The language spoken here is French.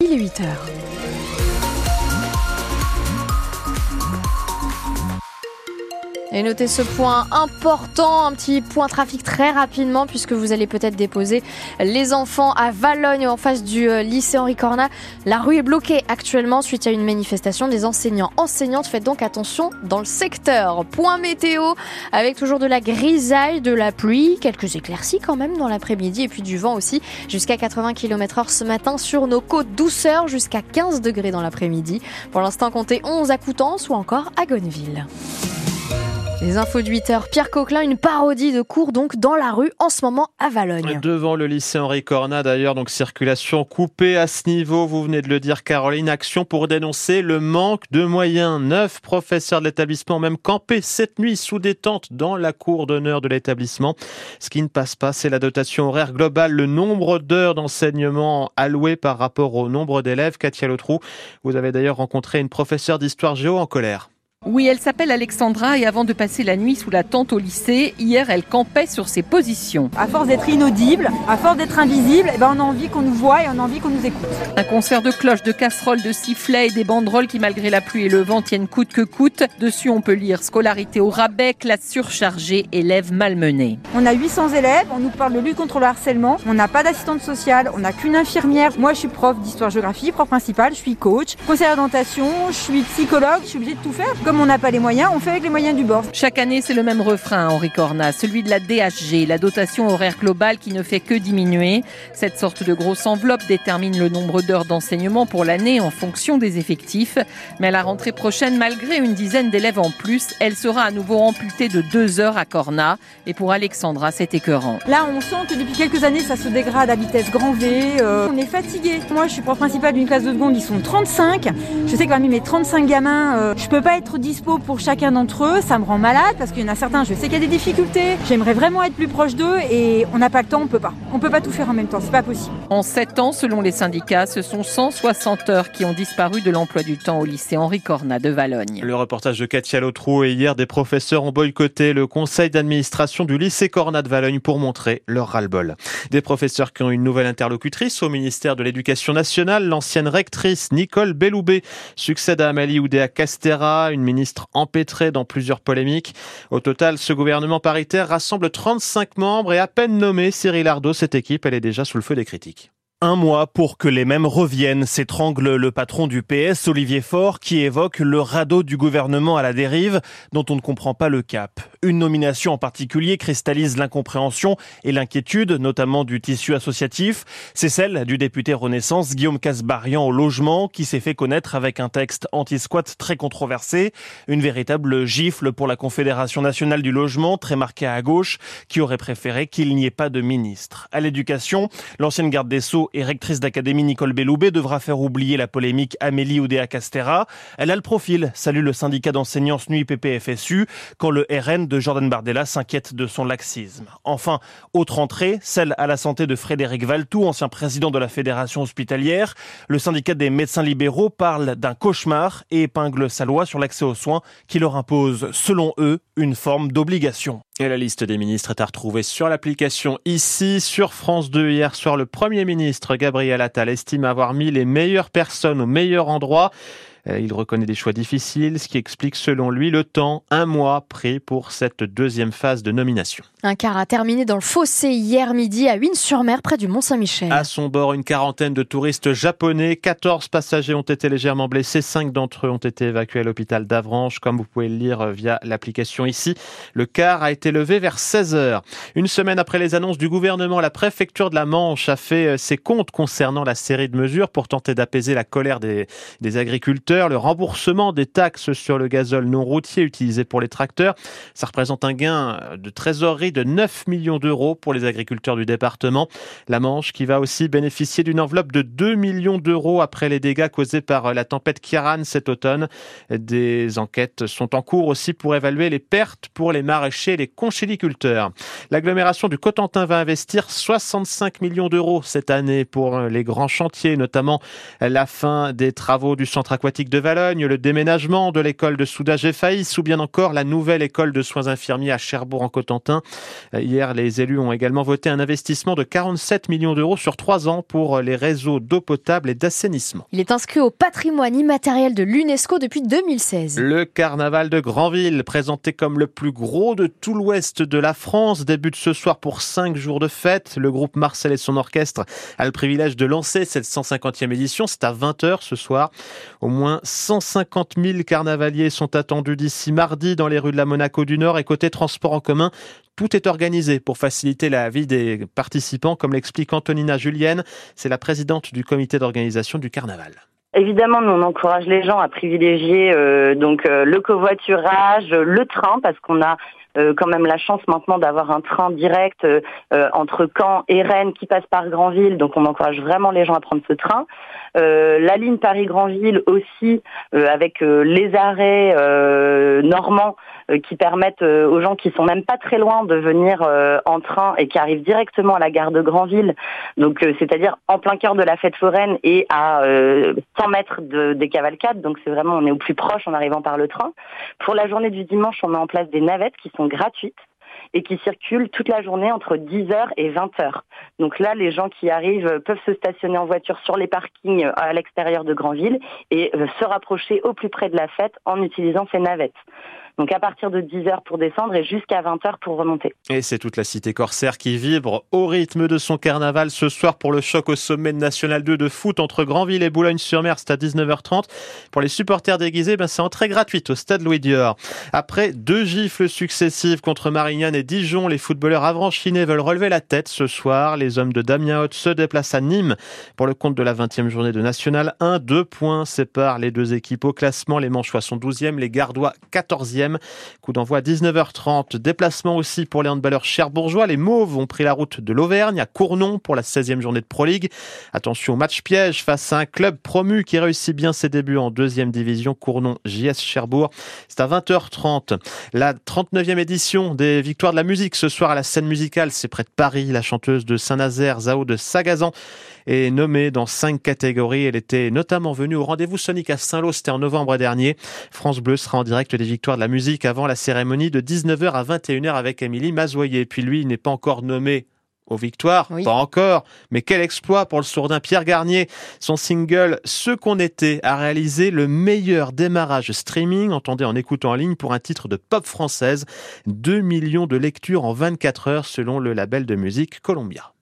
Il est 8 heures. Notez ce point important, un petit point trafic très rapidement puisque vous allez peut-être déposer les enfants à Valogne en face du euh, lycée Henri Corna. La rue est bloquée actuellement suite à une manifestation des enseignants. Enseignantes, faites donc attention dans le secteur. Point météo avec toujours de la grisaille, de la pluie, quelques éclaircies quand même dans l'après-midi et puis du vent aussi jusqu'à 80 km heure ce matin sur nos côtes. Douceur jusqu'à 15 degrés dans l'après-midi. Pour l'instant, comptez 11 à Coutances ou encore à Gonneville. Les infos de 8 heures. Pierre Coquelin, une parodie de cours donc dans la rue en ce moment à Valogne. Devant le lycée Henri Corna d'ailleurs, donc circulation coupée à ce niveau. Vous venez de le dire, Caroline. Action pour dénoncer le manque de moyens. Neuf professeurs de l'établissement même campé cette nuit sous des tentes dans la cour d'honneur de l'établissement. Ce qui ne passe pas, c'est la dotation horaire globale, le nombre d'heures d'enseignement allouées par rapport au nombre d'élèves. Katia Lotrou, vous avez d'ailleurs rencontré une professeure d'histoire géo en colère. Oui, elle s'appelle Alexandra et avant de passer la nuit sous la tente au lycée, hier elle campait sur ses positions. À force d'être inaudible, à force d'être invisible, eh ben on a envie qu'on nous voit et on a envie qu'on nous écoute. Un concert de cloches, de casseroles, de sifflets et des banderoles qui malgré la pluie et le vent tiennent coûte que coûte. Dessus on peut lire scolarité au rabais, classe surchargée, élèves malmenés. On a 800 élèves, on nous parle de lutte contre le harcèlement, on n'a pas d'assistante sociale, on n'a qu'une infirmière. Moi je suis prof d'histoire-géographie, prof principal, je suis coach, conseillère d'orientation, je suis psychologue, je suis obligée de tout faire. Comme on n'a pas les moyens, on fait avec les moyens du bord. Chaque année, c'est le même refrain, Henri Corna, celui de la DHG, la dotation horaire globale qui ne fait que diminuer. Cette sorte de grosse enveloppe détermine le nombre d'heures d'enseignement pour l'année en fonction des effectifs. Mais à la rentrée prochaine, malgré une dizaine d'élèves en plus, elle sera à nouveau amputée de deux heures à Corna. Et pour Alexandra, c'est écœurant. Là, on sent que depuis quelques années, ça se dégrade à vitesse grand V. Euh, on est fatigué. Moi, je suis prof principal d'une classe de seconde, ils sont 35. Je sais que parmi mes 35 gamins, euh, je peux pas être dispo pour chacun d'entre eux. Ça me rend malade parce qu'il y en a certains, je sais qu'il y a des difficultés. J'aimerais vraiment être plus proche d'eux et on n'a pas le temps, on peut pas. On peut pas tout faire en même temps, c'est pas possible. En 7 ans, selon les syndicats, ce sont 160 heures qui ont disparu de l'emploi du temps au lycée Henri Corna de Valogne. Le reportage de Katia Lotrou et hier, des professeurs ont boycotté le conseil d'administration du lycée Corna de Valogne pour montrer leur ras-le-bol. Des professeurs qui ont une nouvelle interlocutrice au ministère de l'Éducation nationale, l'ancienne rectrice Nicole Belloubet succède à Amalie Oudéa Castera, une ministre empêtré dans plusieurs polémiques. Au total, ce gouvernement paritaire rassemble 35 membres et à peine nommé Cyril Ardo, cette équipe, elle est déjà sous le feu des critiques. Un mois pour que les mêmes reviennent, s'étrangle le patron du PS, Olivier Faure, qui évoque le radeau du gouvernement à la dérive, dont on ne comprend pas le cap. Une nomination en particulier cristallise l'incompréhension et l'inquiétude, notamment du tissu associatif. C'est celle du député Renaissance Guillaume Casbarian au logement, qui s'est fait connaître avec un texte anti-squat très controversé. Une véritable gifle pour la Confédération nationale du logement, très marquée à gauche, qui aurait préféré qu'il n'y ait pas de ministre. À l'éducation, l'ancienne garde des Sceaux et rectrice d'académie Nicole Belloubet devra faire oublier la polémique Amélie Oudéa Castera. Elle a le profil, salue le syndicat d'enseignants SNUI PPFSU, quand le RN de Jordan Bardella s'inquiète de son laxisme. Enfin, autre entrée, celle à la santé de Frédéric Valtou, ancien président de la fédération hospitalière. Le syndicat des médecins libéraux parle d'un cauchemar et épingle sa loi sur l'accès aux soins qui leur impose, selon eux, une forme d'obligation. Et la liste des ministres est à retrouver sur l'application ici, sur France 2. Hier soir, le Premier ministre Gabriel Attal estime avoir mis les meilleures personnes au meilleur endroit. Euh, il reconnaît des choix difficiles, ce qui explique selon lui le temps, un mois pris pour cette deuxième phase de nomination. Un car a terminé dans le fossé hier midi à Huines-sur-Mer, près du Mont-Saint-Michel. À son bord, une quarantaine de touristes japonais. 14 passagers ont été légèrement blessés. Cinq d'entre eux ont été évacués à l'hôpital d'Avranches. Comme vous pouvez le lire via l'application ici, le car a été levé vers 16 heures. Une semaine après les annonces du gouvernement, la préfecture de la Manche a fait euh, ses comptes concernant la série de mesures pour tenter d'apaiser la colère des, des agriculteurs. Le remboursement des taxes sur le gazole non routier utilisé pour les tracteurs, ça représente un gain de trésorerie de 9 millions d'euros pour les agriculteurs du département. La Manche qui va aussi bénéficier d'une enveloppe de 2 millions d'euros après les dégâts causés par la tempête Kiran cet automne. Des enquêtes sont en cours aussi pour évaluer les pertes pour les maraîchers et les conchiliculteurs. L'agglomération du Cotentin va investir 65 millions d'euros cette année pour les grands chantiers, notamment la fin des travaux du centre aquatique de Valogne, le déménagement de l'école de soudage FAIS ou bien encore la nouvelle école de soins infirmiers à Cherbourg en Cotentin. Hier, les élus ont également voté un investissement de 47 millions d'euros sur trois ans pour les réseaux d'eau potable et d'assainissement. Il est inscrit au patrimoine immatériel de l'UNESCO depuis 2016. Le carnaval de Granville, présenté comme le plus gros de tout l'ouest de la France, débute ce soir pour cinq jours de fête. Le groupe Marcel et son orchestre a le privilège de lancer cette 150e édition. C'est à 20h ce soir. Au moins 150 000 carnavaliers sont attendus d'ici mardi dans les rues de la Monaco du Nord et côté transport en commun. Tout est organisé pour faciliter la vie des participants, comme l'explique Antonina Julienne. C'est la présidente du comité d'organisation du carnaval. Évidemment, on encourage les gens à privilégier euh, donc euh, le covoiturage, le train, parce qu'on a quand même la chance maintenant d'avoir un train direct euh, euh, entre Caen et Rennes qui passe par Granville. Donc on encourage vraiment les gens à prendre ce train. la ligne Paris-Granville aussi, avec les arrêts normands qui permettent aux gens qui sont même pas très loin de venir en train et qui arrivent directement à la gare de Granville. Donc c'est-à-dire en plein cœur de la fête foraine et à 100 mètres de, des cavalcades. Donc c'est vraiment on est au plus proche en arrivant par le train. Pour la journée du dimanche, on met en place des navettes qui sont gratuites et qui circulent toute la journée entre 10h et 20h. Donc là, les gens qui arrivent peuvent se stationner en voiture sur les parkings à l'extérieur de Granville et euh, se rapprocher au plus près de la fête en utilisant ces navettes. Donc à partir de 10h pour descendre et jusqu'à 20h pour remonter. Et c'est toute la cité corsaire qui vibre au rythme de son carnaval ce soir pour le choc au sommet National 2 de foot entre Granville et Boulogne-sur-Mer. C'est à 19h30. Pour les supporters déguisés, ben c'est entrée gratuite au stade Louis Dior. Après deux gifles successives contre Marignane et Dijon, les footballeurs avranchinés veulent relever la tête ce soir. Les hommes de Damien Haute se déplacent à Nîmes pour le compte de la 20e journée de National 1. Deux points séparent les deux équipes au classement. Les Manchois sont 12e, les Gardois 14e. Coup d'envoi à 19h30. Déplacement aussi pour les handballeurs cherbourgeois. Les Mauves ont pris la route de l'Auvergne à Cournon pour la 16e journée de Pro League. Attention au match piège face à un club promu qui réussit bien ses débuts en deuxième division. Cournon JS Cherbourg. C'est à 20h30. La 39e édition des Victoires de la musique ce soir à la scène musicale. C'est près de Paris. La chanteuse de Saint-Nazaire, Zao de Sagazan, est nommée dans cinq catégories. Elle était notamment venue au rendez-vous Sonic à Saint-Lô. C'était en novembre dernier. France Bleu sera en direct des Victoires de la musique avant la cérémonie de 19h à 21h avec Émilie Mazoyer. Puis lui, il n'est pas encore nommé aux victoires, pas encore, mais quel exploit pour le sourdin Pierre Garnier. Son single Ce qu'on était a réalisé le meilleur démarrage streaming, entendez en écoutant en ligne pour un titre de pop française, 2 millions de lectures en 24 heures selon le label de musique Columbia.